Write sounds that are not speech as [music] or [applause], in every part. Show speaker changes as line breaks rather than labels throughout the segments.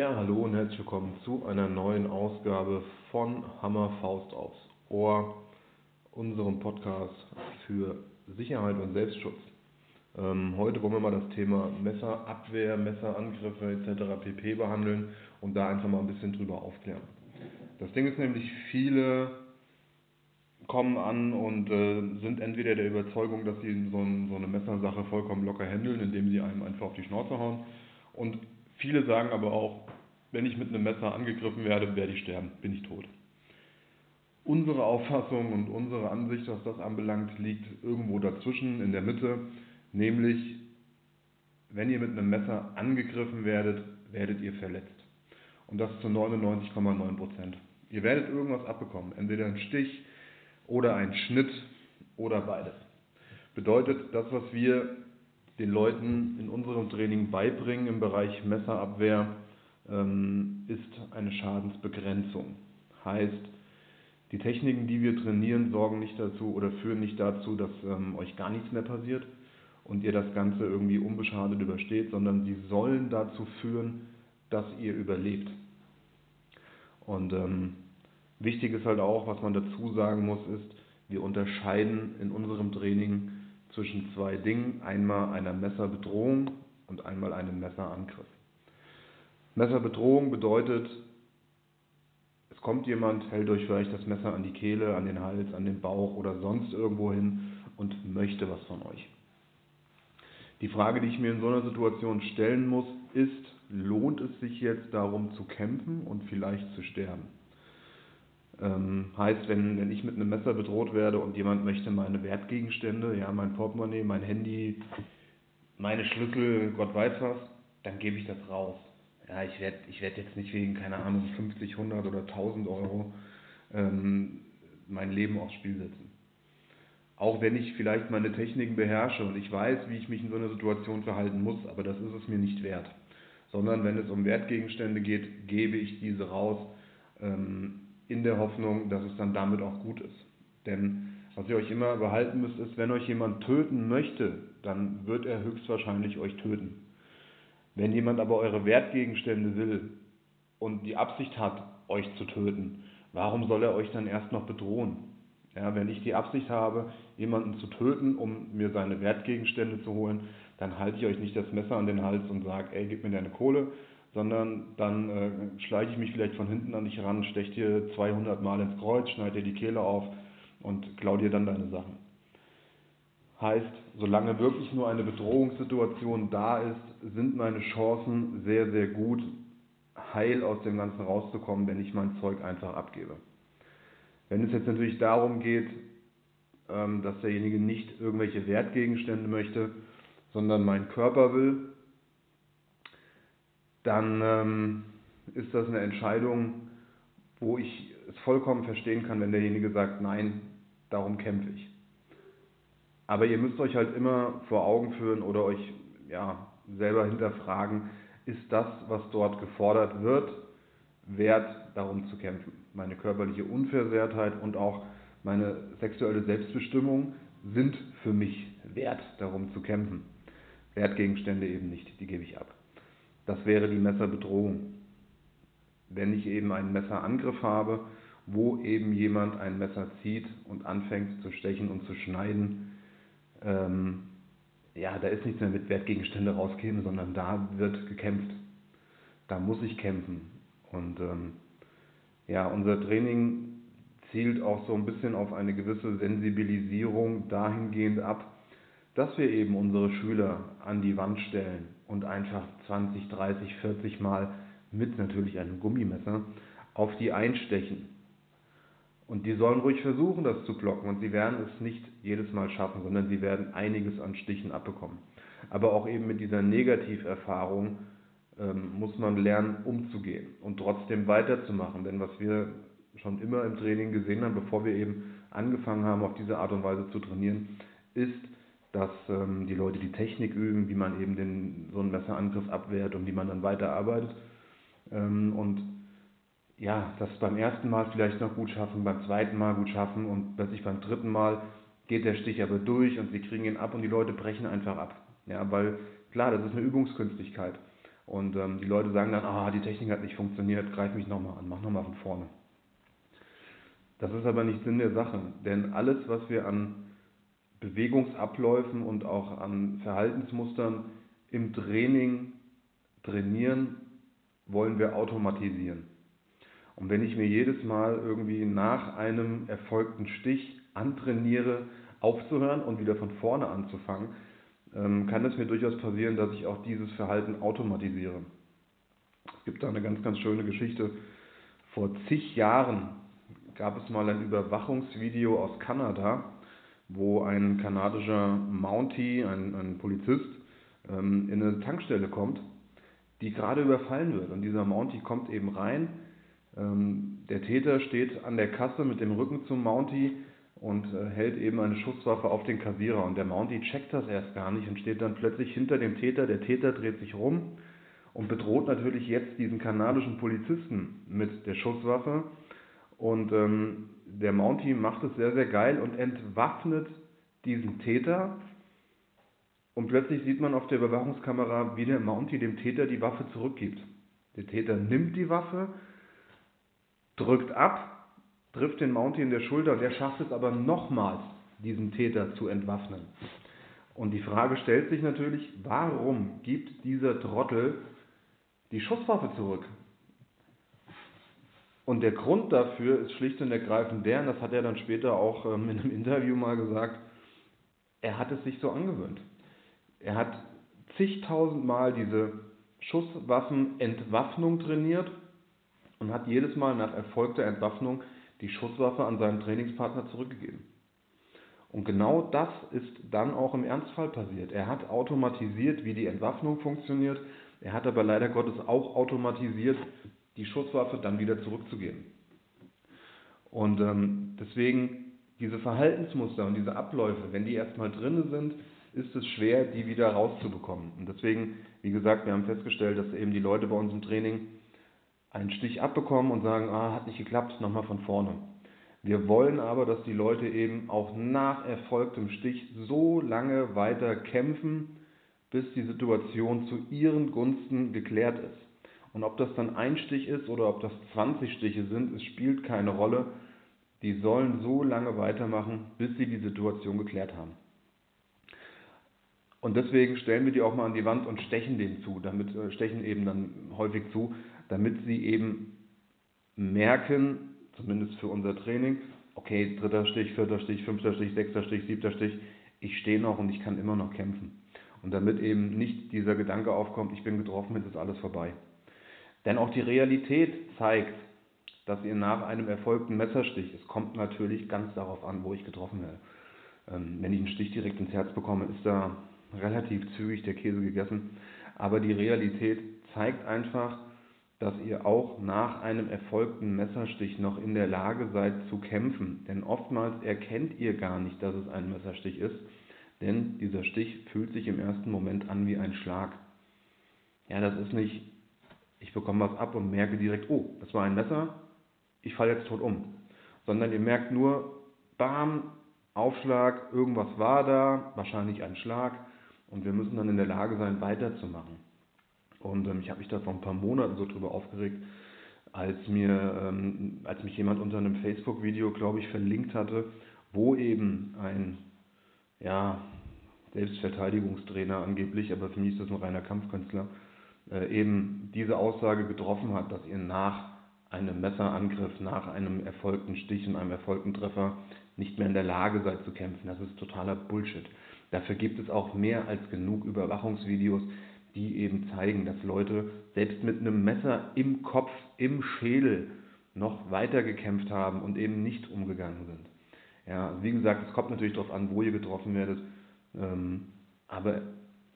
Ja, hallo und herzlich willkommen zu einer neuen Ausgabe von Hammer Faust aufs Ohr, unserem Podcast für Sicherheit und Selbstschutz. Ähm, heute wollen wir mal das Thema Messerabwehr, Messerangriffe etc. pp. behandeln und da einfach mal ein bisschen drüber aufklären. Das Ding ist nämlich, viele kommen an und äh, sind entweder der Überzeugung, dass sie so, ein, so eine Messersache vollkommen locker handeln, indem sie einem einfach auf die Schnauze hauen und Viele sagen aber auch, wenn ich mit einem Messer angegriffen werde, werde ich sterben, bin ich tot. Unsere Auffassung und unsere Ansicht, was das anbelangt, liegt irgendwo dazwischen, in der Mitte, nämlich, wenn ihr mit einem Messer angegriffen werdet, werdet ihr verletzt. Und das zu 99,9 Prozent. Ihr werdet irgendwas abbekommen, entweder ein Stich oder ein Schnitt oder beides. Bedeutet, das, was wir den Leuten in unserem Training beibringen im Bereich Messerabwehr, ähm, ist eine Schadensbegrenzung. Heißt, die Techniken, die wir trainieren, sorgen nicht dazu oder führen nicht dazu, dass ähm, euch gar nichts mehr passiert und ihr das Ganze irgendwie unbeschadet übersteht, sondern sie sollen dazu führen, dass ihr überlebt. Und ähm, wichtig ist halt auch, was man dazu sagen muss, ist, wir unterscheiden in unserem Training zwischen zwei Dingen, einmal einer Messerbedrohung und einmal einem Messerangriff. Messerbedrohung bedeutet, es kommt jemand, hält euch vielleicht das Messer an die Kehle, an den Hals, an den Bauch oder sonst irgendwo hin und möchte was von euch. Die Frage, die ich mir in so einer Situation stellen muss, ist, lohnt es sich jetzt darum zu kämpfen und vielleicht zu sterben? Ähm, heißt, wenn, wenn ich mit einem Messer bedroht werde und jemand möchte meine Wertgegenstände, ja, mein Portemonnaie, mein Handy, meine Schlüssel, Gott weiß was, dann gebe ich das raus. Ja, ich werde ich werd jetzt nicht wegen, keine Ahnung, 50, 100 oder 1000 Euro ähm, mein Leben aufs Spiel setzen. Auch wenn ich vielleicht meine Techniken beherrsche und ich weiß, wie ich mich in so einer Situation verhalten muss, aber das ist es mir nicht wert. Sondern wenn es um Wertgegenstände geht, gebe ich diese raus. Ähm, in der Hoffnung, dass es dann damit auch gut ist. Denn was ihr euch immer behalten müsst, ist, wenn euch jemand töten möchte, dann wird er höchstwahrscheinlich euch töten. Wenn jemand aber eure Wertgegenstände will und die Absicht hat, euch zu töten, warum soll er euch dann erst noch bedrohen? Ja, wenn ich die Absicht habe, jemanden zu töten, um mir seine Wertgegenstände zu holen, dann halte ich euch nicht das Messer an den Hals und sage, ey, gib mir deine Kohle, sondern dann äh, schleiche ich mich vielleicht von hinten an dich ran, steche dir 200 Mal ins Kreuz, schneide dir die Kehle auf und klau dir dann deine Sachen. Heißt, solange wirklich nur eine Bedrohungssituation da ist, sind meine Chancen sehr, sehr gut, heil aus dem Ganzen rauszukommen, wenn ich mein Zeug einfach abgebe. Wenn es jetzt natürlich darum geht, ähm, dass derjenige nicht irgendwelche Wertgegenstände möchte, sondern meinen Körper will, dann ähm, ist das eine Entscheidung, wo ich es vollkommen verstehen kann, wenn derjenige sagt, nein, darum kämpfe ich. Aber ihr müsst euch halt immer vor Augen führen oder euch ja, selber hinterfragen, ist das, was dort gefordert wird, wert, darum zu kämpfen. Meine körperliche Unversehrtheit und auch meine sexuelle Selbstbestimmung sind für mich wert, darum zu kämpfen. Wertgegenstände eben nicht, die gebe ich ab. Das wäre die Messerbedrohung. Wenn ich eben einen Messerangriff habe, wo eben jemand ein Messer zieht und anfängt zu stechen und zu schneiden, ähm, ja, da ist nichts mehr mit Wertgegenstände rausgehen, sondern da wird gekämpft. Da muss ich kämpfen. Und ähm, ja, unser Training zielt auch so ein bisschen auf eine gewisse Sensibilisierung dahingehend ab, dass wir eben unsere Schüler an die Wand stellen und einfach 20, 30, 40 Mal mit natürlich einem Gummimesser auf die einstechen. Und die sollen ruhig versuchen, das zu blocken. Und sie werden es nicht jedes Mal schaffen, sondern sie werden einiges an Stichen abbekommen. Aber auch eben mit dieser Negativerfahrung ähm, muss man lernen, umzugehen und trotzdem weiterzumachen. Denn was wir schon immer im Training gesehen haben, bevor wir eben angefangen haben, auf diese Art und Weise zu trainieren, ist, dass ähm, die Leute die Technik üben, wie man eben den, so einen Messerangriff abwehrt und wie man dann weiterarbeitet. Ähm, und ja, das beim ersten Mal vielleicht noch gut schaffen, beim zweiten Mal gut schaffen und plötzlich beim dritten Mal geht der Stich aber durch und sie kriegen ihn ab und die Leute brechen einfach ab. Ja, weil klar, das ist eine Übungskünstlichkeit. Und ähm, die Leute sagen dann, ah, die Technik hat nicht funktioniert, greif mich nochmal an, mach nochmal von vorne. Das ist aber nicht Sinn der Sache, denn alles, was wir an Bewegungsabläufen und auch an Verhaltensmustern im Training trainieren, wollen wir automatisieren. Und wenn ich mir jedes Mal irgendwie nach einem erfolgten Stich antrainiere, aufzuhören und wieder von vorne anzufangen, ähm, kann es mir durchaus passieren, dass ich auch dieses Verhalten automatisiere. Es gibt da eine ganz, ganz schöne Geschichte. Vor zig Jahren gab es mal ein Überwachungsvideo aus Kanada, wo ein kanadischer Mountie, ein, ein Polizist, ähm, in eine Tankstelle kommt, die gerade überfallen wird. Und dieser Mountie kommt eben rein. Ähm, der Täter steht an der Kasse mit dem Rücken zum Mountie und äh, hält eben eine Schusswaffe auf den Kassierer. Und der Mountie checkt das erst gar nicht und steht dann plötzlich hinter dem Täter. Der Täter dreht sich rum und bedroht natürlich jetzt diesen kanadischen Polizisten mit der Schusswaffe. Und ähm, der Mountie macht es sehr, sehr geil und entwaffnet diesen Täter. Und plötzlich sieht man auf der Überwachungskamera, wie der Mountie dem Täter die Waffe zurückgibt. Der Täter nimmt die Waffe, drückt ab, trifft den Mountie in der Schulter und er schafft es aber nochmals, diesen Täter zu entwaffnen. Und die Frage stellt sich natürlich, warum gibt dieser Trottel die Schusswaffe zurück? Und der Grund dafür ist schlicht und ergreifend der, und das hat er dann später auch ähm, in einem Interview mal gesagt, er hat es sich so angewöhnt. Er hat zigtausend Mal diese Schusswaffenentwaffnung trainiert und hat jedes Mal nach erfolgter Entwaffnung die Schusswaffe an seinen Trainingspartner zurückgegeben. Und genau das ist dann auch im Ernstfall passiert. Er hat automatisiert, wie die Entwaffnung funktioniert. Er hat aber leider Gottes auch automatisiert, die Schusswaffe dann wieder zurückzugeben. Und ähm, deswegen diese Verhaltensmuster und diese Abläufe, wenn die erstmal drin sind, ist es schwer, die wieder rauszubekommen. Und deswegen, wie gesagt, wir haben festgestellt, dass eben die Leute bei uns im Training einen Stich abbekommen und sagen, ah, hat nicht geklappt, nochmal von vorne. Wir wollen aber, dass die Leute eben auch nach erfolgtem Stich so lange weiter kämpfen, bis die Situation zu ihren Gunsten geklärt ist. Und ob das dann ein Stich ist oder ob das 20 Stiche sind, es spielt keine Rolle. Die sollen so lange weitermachen, bis sie die Situation geklärt haben. Und deswegen stellen wir die auch mal an die Wand und stechen denen zu, damit äh, stechen eben dann häufig zu, damit sie eben merken, zumindest für unser Training, okay, dritter Stich, vierter Stich, fünfter Stich, sechster Stich, siebter Stich, ich stehe noch und ich kann immer noch kämpfen. Und damit eben nicht dieser Gedanke aufkommt, ich bin getroffen, jetzt ist alles vorbei. Denn auch die Realität zeigt, dass ihr nach einem erfolgten Messerstich, es kommt natürlich ganz darauf an, wo ich getroffen werde. Ähm, wenn ich einen Stich direkt ins Herz bekomme, ist da relativ zügig der Käse gegessen. Aber die Realität zeigt einfach, dass ihr auch nach einem erfolgten Messerstich noch in der Lage seid zu kämpfen. Denn oftmals erkennt ihr gar nicht, dass es ein Messerstich ist, denn dieser Stich fühlt sich im ersten Moment an wie ein Schlag. Ja, das ist nicht ich bekomme was ab und merke direkt, oh, das war ein Messer, ich falle jetzt tot um. Sondern ihr merkt nur, bam, Aufschlag, irgendwas war da, wahrscheinlich ein Schlag und wir müssen dann in der Lage sein, weiterzumachen. Und ähm, ich habe mich da vor ein paar Monaten so drüber aufgeregt, als mir, ähm, als mich jemand unter einem Facebook-Video, glaube ich, verlinkt hatte, wo eben ein, ja, Selbstverteidigungstrainer angeblich, aber für mich ist das ein reiner Kampfkünstler, eben diese Aussage getroffen hat, dass ihr nach einem Messerangriff, nach einem erfolgten Stich und einem erfolgten Treffer nicht mehr in der Lage seid zu kämpfen. Das ist totaler Bullshit. Dafür gibt es auch mehr als genug Überwachungsvideos, die eben zeigen, dass Leute selbst mit einem Messer im Kopf, im Schädel noch weiter gekämpft haben und eben nicht umgegangen sind. Ja, wie gesagt, es kommt natürlich darauf an, wo ihr getroffen werdet, ähm, aber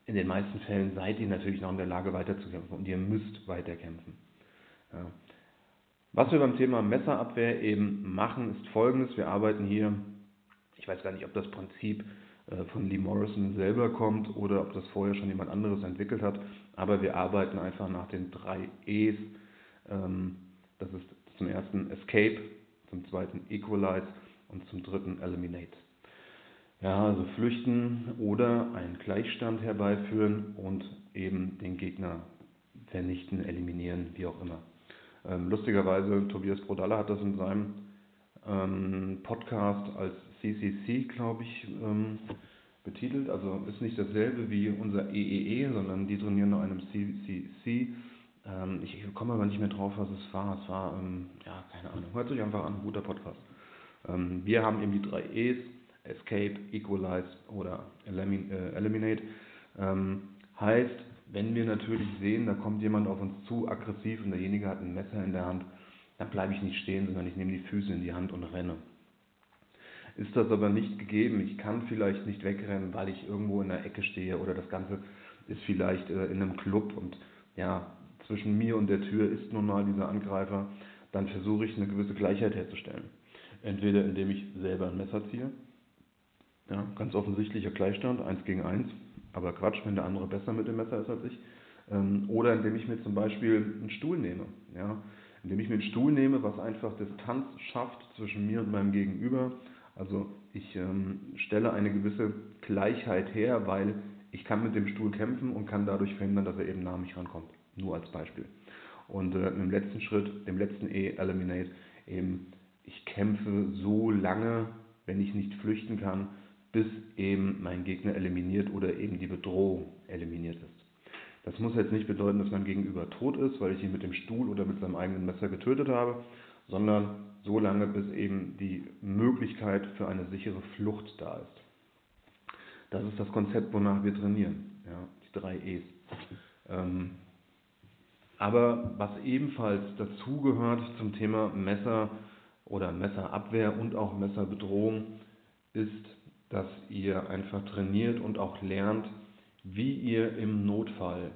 in den meisten Fällen seid ihr natürlich noch in der Lage weiterzukämpfen und ihr müsst weiterkämpfen. Ja. Was wir beim Thema Messerabwehr eben machen, ist folgendes. Wir arbeiten hier, ich weiß gar nicht, ob das Prinzip äh, von Lee Morrison selber kommt oder ob das vorher schon jemand anderes entwickelt hat, aber wir arbeiten einfach nach den drei E's. Ähm, das ist zum ersten Escape, zum zweiten Equalize und zum dritten Eliminate. Ja, also flüchten oder einen Gleichstand herbeiführen und eben den Gegner vernichten, eliminieren, wie auch immer. Ähm, lustigerweise, Tobias Brodalla hat das in seinem ähm, Podcast als CCC, glaube ich, ähm, betitelt. Also ist nicht dasselbe wie unser EEE, e, sondern die trainieren nach einem CCC. Ähm, ich komme aber nicht mehr drauf, was es war. Es war, ähm, ja, keine Ahnung. Hört sich einfach an, guter Podcast. Ähm, wir haben eben die drei E's, Escape, Equalize oder Elimin äh, Eliminate. Ähm, heißt, wenn wir natürlich sehen, da kommt jemand auf uns zu, aggressiv und derjenige hat ein Messer in der Hand, dann bleibe ich nicht stehen, sondern ich nehme die Füße in die Hand und renne. Ist das aber nicht gegeben, ich kann vielleicht nicht wegrennen, weil ich irgendwo in der Ecke stehe oder das Ganze ist vielleicht äh, in einem Club und ja, zwischen mir und der Tür ist nun mal dieser Angreifer, dann versuche ich eine gewisse Gleichheit herzustellen. Entweder indem ich selber ein Messer ziehe, ja, ganz offensichtlicher Gleichstand, eins gegen eins, aber Quatsch, wenn der andere besser mit dem Messer ist als ich. Ähm, oder indem ich mir zum Beispiel einen Stuhl nehme. Ja, indem ich mir einen Stuhl nehme, was einfach Distanz schafft zwischen mir und meinem Gegenüber. Also ich ähm, stelle eine gewisse Gleichheit her, weil ich kann mit dem Stuhl kämpfen und kann dadurch verhindern, dass er eben nah mich rankommt. Nur als Beispiel. Und äh, im letzten Schritt, dem letzten E, Eliminate, eben ich kämpfe so lange, wenn ich nicht flüchten kann, bis eben mein Gegner eliminiert oder eben die Bedrohung eliminiert ist. Das muss jetzt nicht bedeuten, dass mein Gegenüber tot ist, weil ich ihn mit dem Stuhl oder mit seinem eigenen Messer getötet habe, sondern so lange, bis eben die Möglichkeit für eine sichere Flucht da ist. Das ist das Konzept, wonach wir trainieren. Ja, die drei E's. Ähm, aber was ebenfalls dazugehört zum Thema Messer oder Messerabwehr und auch Messerbedrohung, ist, dass ihr einfach trainiert und auch lernt, wie ihr im Notfall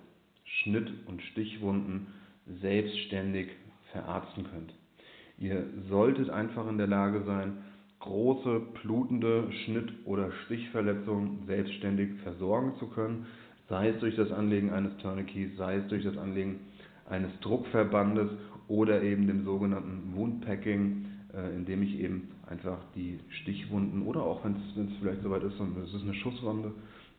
Schnitt- und Stichwunden selbstständig verarzten könnt. Ihr solltet einfach in der Lage sein, große blutende Schnitt- oder Stichverletzungen selbstständig versorgen zu können, sei es durch das Anlegen eines Tourniquets, sei es durch das Anlegen eines Druckverbandes oder eben dem sogenannten Woundpacking, indem ich eben einfach die Stichwunden oder auch wenn es vielleicht soweit ist und es ist eine Schusswunde,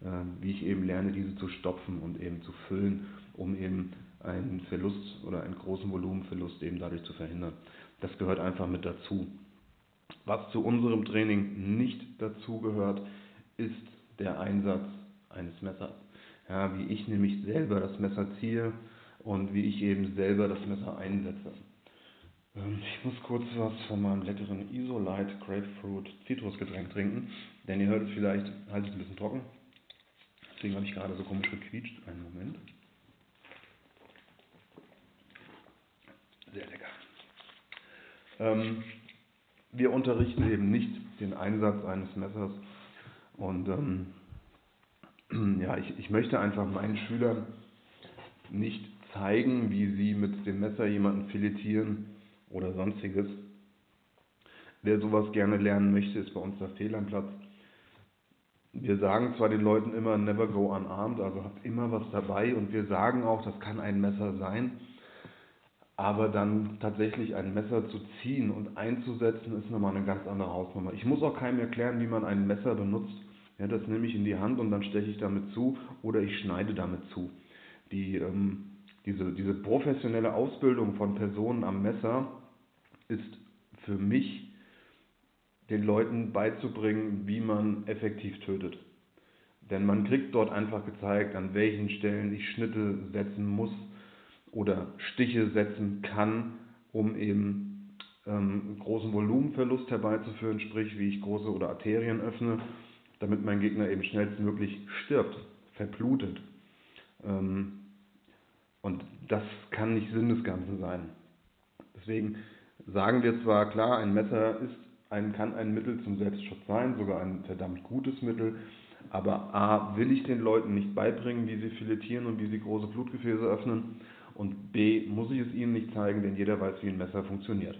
äh, wie ich eben lerne, diese zu stopfen und eben zu füllen, um eben einen Verlust oder einen großen Volumenverlust eben dadurch zu verhindern. Das gehört einfach mit dazu. Was zu unserem Training nicht dazu gehört, ist der Einsatz eines Messers. Ja, wie ich nämlich selber das Messer ziehe und wie ich eben selber das Messer einsetze. Ähm, ich muss kurz was von meinem leckeren Isolite Grapefruit Zitrusgetränk trinken, denn ihr hört es vielleicht, halte ich ein bisschen trocken. Deswegen habe ich gerade so komisch gequietscht. Einen Moment. Sehr lecker. Ähm, wir unterrichten eben nicht den Einsatz eines Messers und ähm, [clears throat] ja, ich, ich möchte einfach meinen Schülern nicht zeigen, wie sie mit dem Messer jemanden filetieren oder sonstiges. Wer sowas gerne lernen möchte, ist bei uns der Fehl am Platz. Wir sagen zwar den Leuten immer, never go unarmed, also habt immer was dabei und wir sagen auch, das kann ein Messer sein, aber dann tatsächlich ein Messer zu ziehen und einzusetzen, ist nochmal eine ganz andere Hausnummer. Ich muss auch keinem erklären, wie man ein Messer benutzt. Ja, das nehme ich in die Hand und dann steche ich damit zu oder ich schneide damit zu. Die ähm, diese, diese professionelle Ausbildung von Personen am Messer ist für mich den Leuten beizubringen, wie man effektiv tötet. Denn man kriegt dort einfach gezeigt, an welchen Stellen ich Schnitte setzen muss oder Stiche setzen kann, um eben ähm, großen Volumenverlust herbeizuführen, sprich wie ich große oder Arterien öffne, damit mein Gegner eben schnellstmöglich stirbt, verblutet. Ähm, und das kann nicht Sinn des Ganzen sein. Deswegen sagen wir zwar klar, ein Messer ist ein, kann ein Mittel zum Selbstschutz sein, sogar ein verdammt gutes Mittel, aber A, will ich den Leuten nicht beibringen, wie sie filetieren und wie sie große Blutgefäße öffnen und B, muss ich es ihnen nicht zeigen, denn jeder weiß, wie ein Messer funktioniert.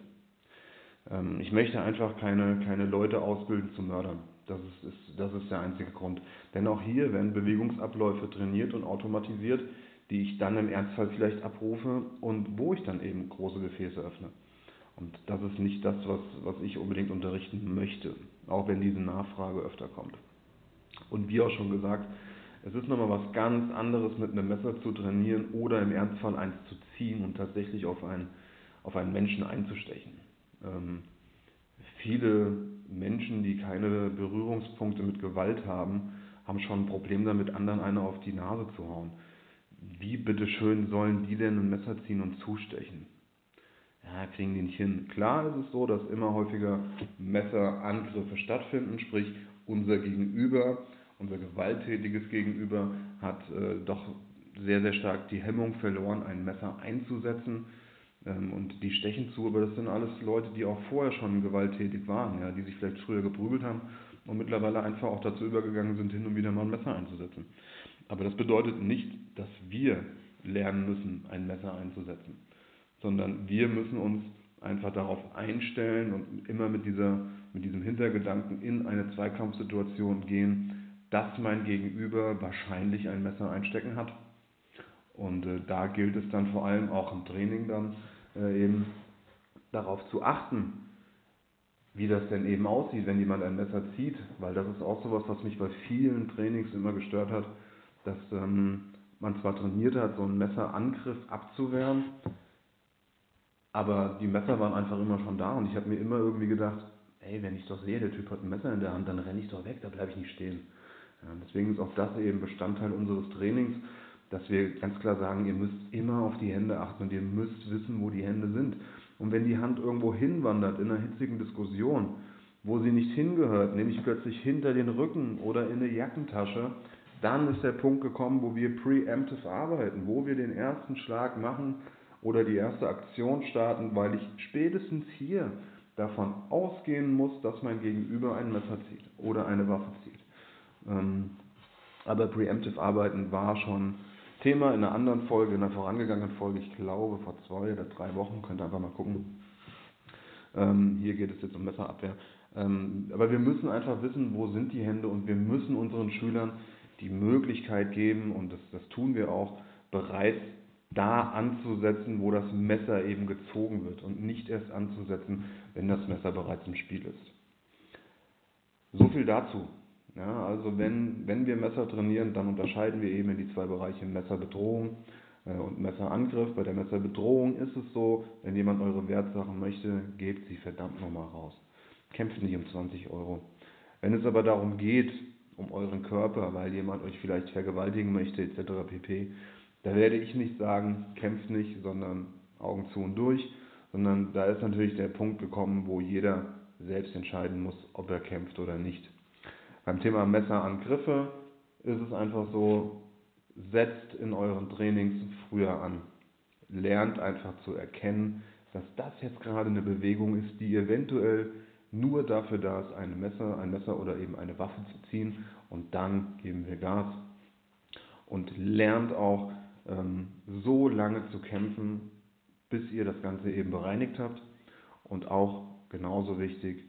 Ähm, ich möchte einfach keine, keine Leute ausbilden zu Mördern. Das ist, ist, das ist der einzige Grund. Denn auch hier werden Bewegungsabläufe trainiert und automatisiert, die ich dann im Ernstfall vielleicht abrufe und wo ich dann eben große Gefäße öffne. Und das ist nicht das, was, was ich unbedingt unterrichten möchte, auch wenn diese Nachfrage öfter kommt. Und wie auch schon gesagt, Es ist nochmal was ganz anderes, mit einem Messer zu trainieren oder im Ernstfall eins zu ziehen und tatsächlich auf einen, auf einen Menschen einzustechen. Ähm, viele Menschen, die keine Berührungspunkte mit Gewalt haben, haben schon ein Problem damit, anderen eine auf die Nase zu hauen. Wie bitteschön sollen die denn ein Messer ziehen und zustechen? Ja, kriegen die nicht hin. Klar ist es so, dass immer häufiger Messerangriffe stattfinden, sprich unser Gegenüber, unser gewalttätiges Gegenüber hat äh, doch sehr, sehr stark die Hemmung verloren, ein Messer einzusetzen ähm, und die stechen zu, aber das sind alles Leute, die auch vorher schon gewalttätig waren, ja, die sich vielleicht früher geprügelt haben und mittlerweile einfach auch dazu übergegangen sind, hin und wieder mal ein Messer einzusetzen. Aber das bedeutet nicht, dass wir lernen müssen, ein Messer einzusetzen, sondern wir müssen uns einfach darauf einstellen und immer mit, dieser, mit diesem Hintergedanken in eine Zweikampfsituation gehen, dass mein Gegenüber wahrscheinlich ein Messer einstecken hat. Und äh, da gilt es dann vor allem auch im Training dann äh, eben darauf zu achten, wie das denn eben aussieht, wenn jemand ein Messer zieht, weil das ist auch sowas, was mich bei vielen Trainings immer gestört hat, dass ähm, man zwar trainiert hat, so einen Messerangriff abzuwehren, aber die Messer waren einfach immer schon da und ich habe mir immer irgendwie gedacht, ey, wenn ich doch sehe, der Typ hat ein Messer in der Hand, dann renne ich doch weg, da bleibe ich nicht stehen. Ja, deswegen ist auch das eben Bestandteil unseres Trainings, dass wir ganz klar sagen, ihr müsst immer auf die Hände achten und ihr müsst wissen, wo die Hände sind. Und wenn die Hand irgendwo hinwandert in einer hitzigen Diskussion, wo sie nicht hingehört, nämlich plötzlich hinter den Rücken oder in eine Jackentasche, dann ist der Punkt gekommen, wo wir preemptive arbeiten, wo wir den ersten Schlag machen oder die erste Aktion starten, weil ich spätestens hier davon ausgehen muss, dass mein Gegenüber ein Messer zieht oder eine Waffe zieht. Ähm, aber preemptive Arbeiten war schon Thema in einer anderen Folge, in einer vorangegangenen Folge, ich glaube vor zwei oder drei Wochen, könnt ihr einfach mal gucken. Ähm, hier geht es jetzt um Messerabwehr. Ähm, aber wir müssen einfach wissen, wo sind die Hände und wir müssen unseren Schülern die Möglichkeit geben, und das, das tun wir auch, bereits da anzusetzen, wo das Messer eben gezogen wird und nicht erst anzusetzen, wenn das Messer bereits im Spiel ist. So viel dazu. Ja, also wenn, wenn wir Messer trainieren, dann unterscheiden wir eben in die zwei Bereiche Messerbedrohung äh, und Messerangriff. Bei der Messerbedrohung ist es so, wenn jemand eure Wertsachen möchte, gebt sie verdammt nochmal raus. Kämpft nicht um 20 Euro. Wenn es aber darum geht, um euren Körper, weil jemand euch vielleicht vergewaltigen möchte, etc. pp., da werde ich nicht sagen, kämpft nicht, sondern Augen zu und durch, sondern da ist natürlich der Punkt gekommen, wo jeder selbst entscheiden muss, ob er kämpft oder nicht. Beim Thema Messerangriffe ist es einfach so, setzt in euren Trainings früher an. Lernt einfach zu erkennen, dass das jetzt gerade eine Bewegung ist, die eventuell nur dafür da ist, ein Messer, ein Messer oder eben eine Waffe zu ziehen und dann geben wir Gas. Und lernt auch ähm, so lange zu kämpfen, bis ihr das Ganze eben bereinigt habt. Und auch genauso wichtig,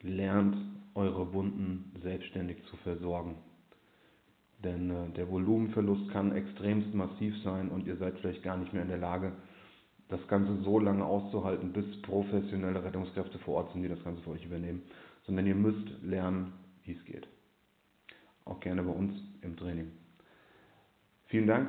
lernt eure Wunden selbstständig zu versorgen. Denn äh, der Volumenverlust kann extremst massiv sein und ihr seid vielleicht gar nicht mehr in der Lage, das Ganze so lange auszuhalten, bis professionelle Rettungskräfte vor Ort sind, die das Ganze für euch übernehmen. Sondern ihr müsst lernen, wie es geht. Auch gerne bei uns im Training. Vielen Dank,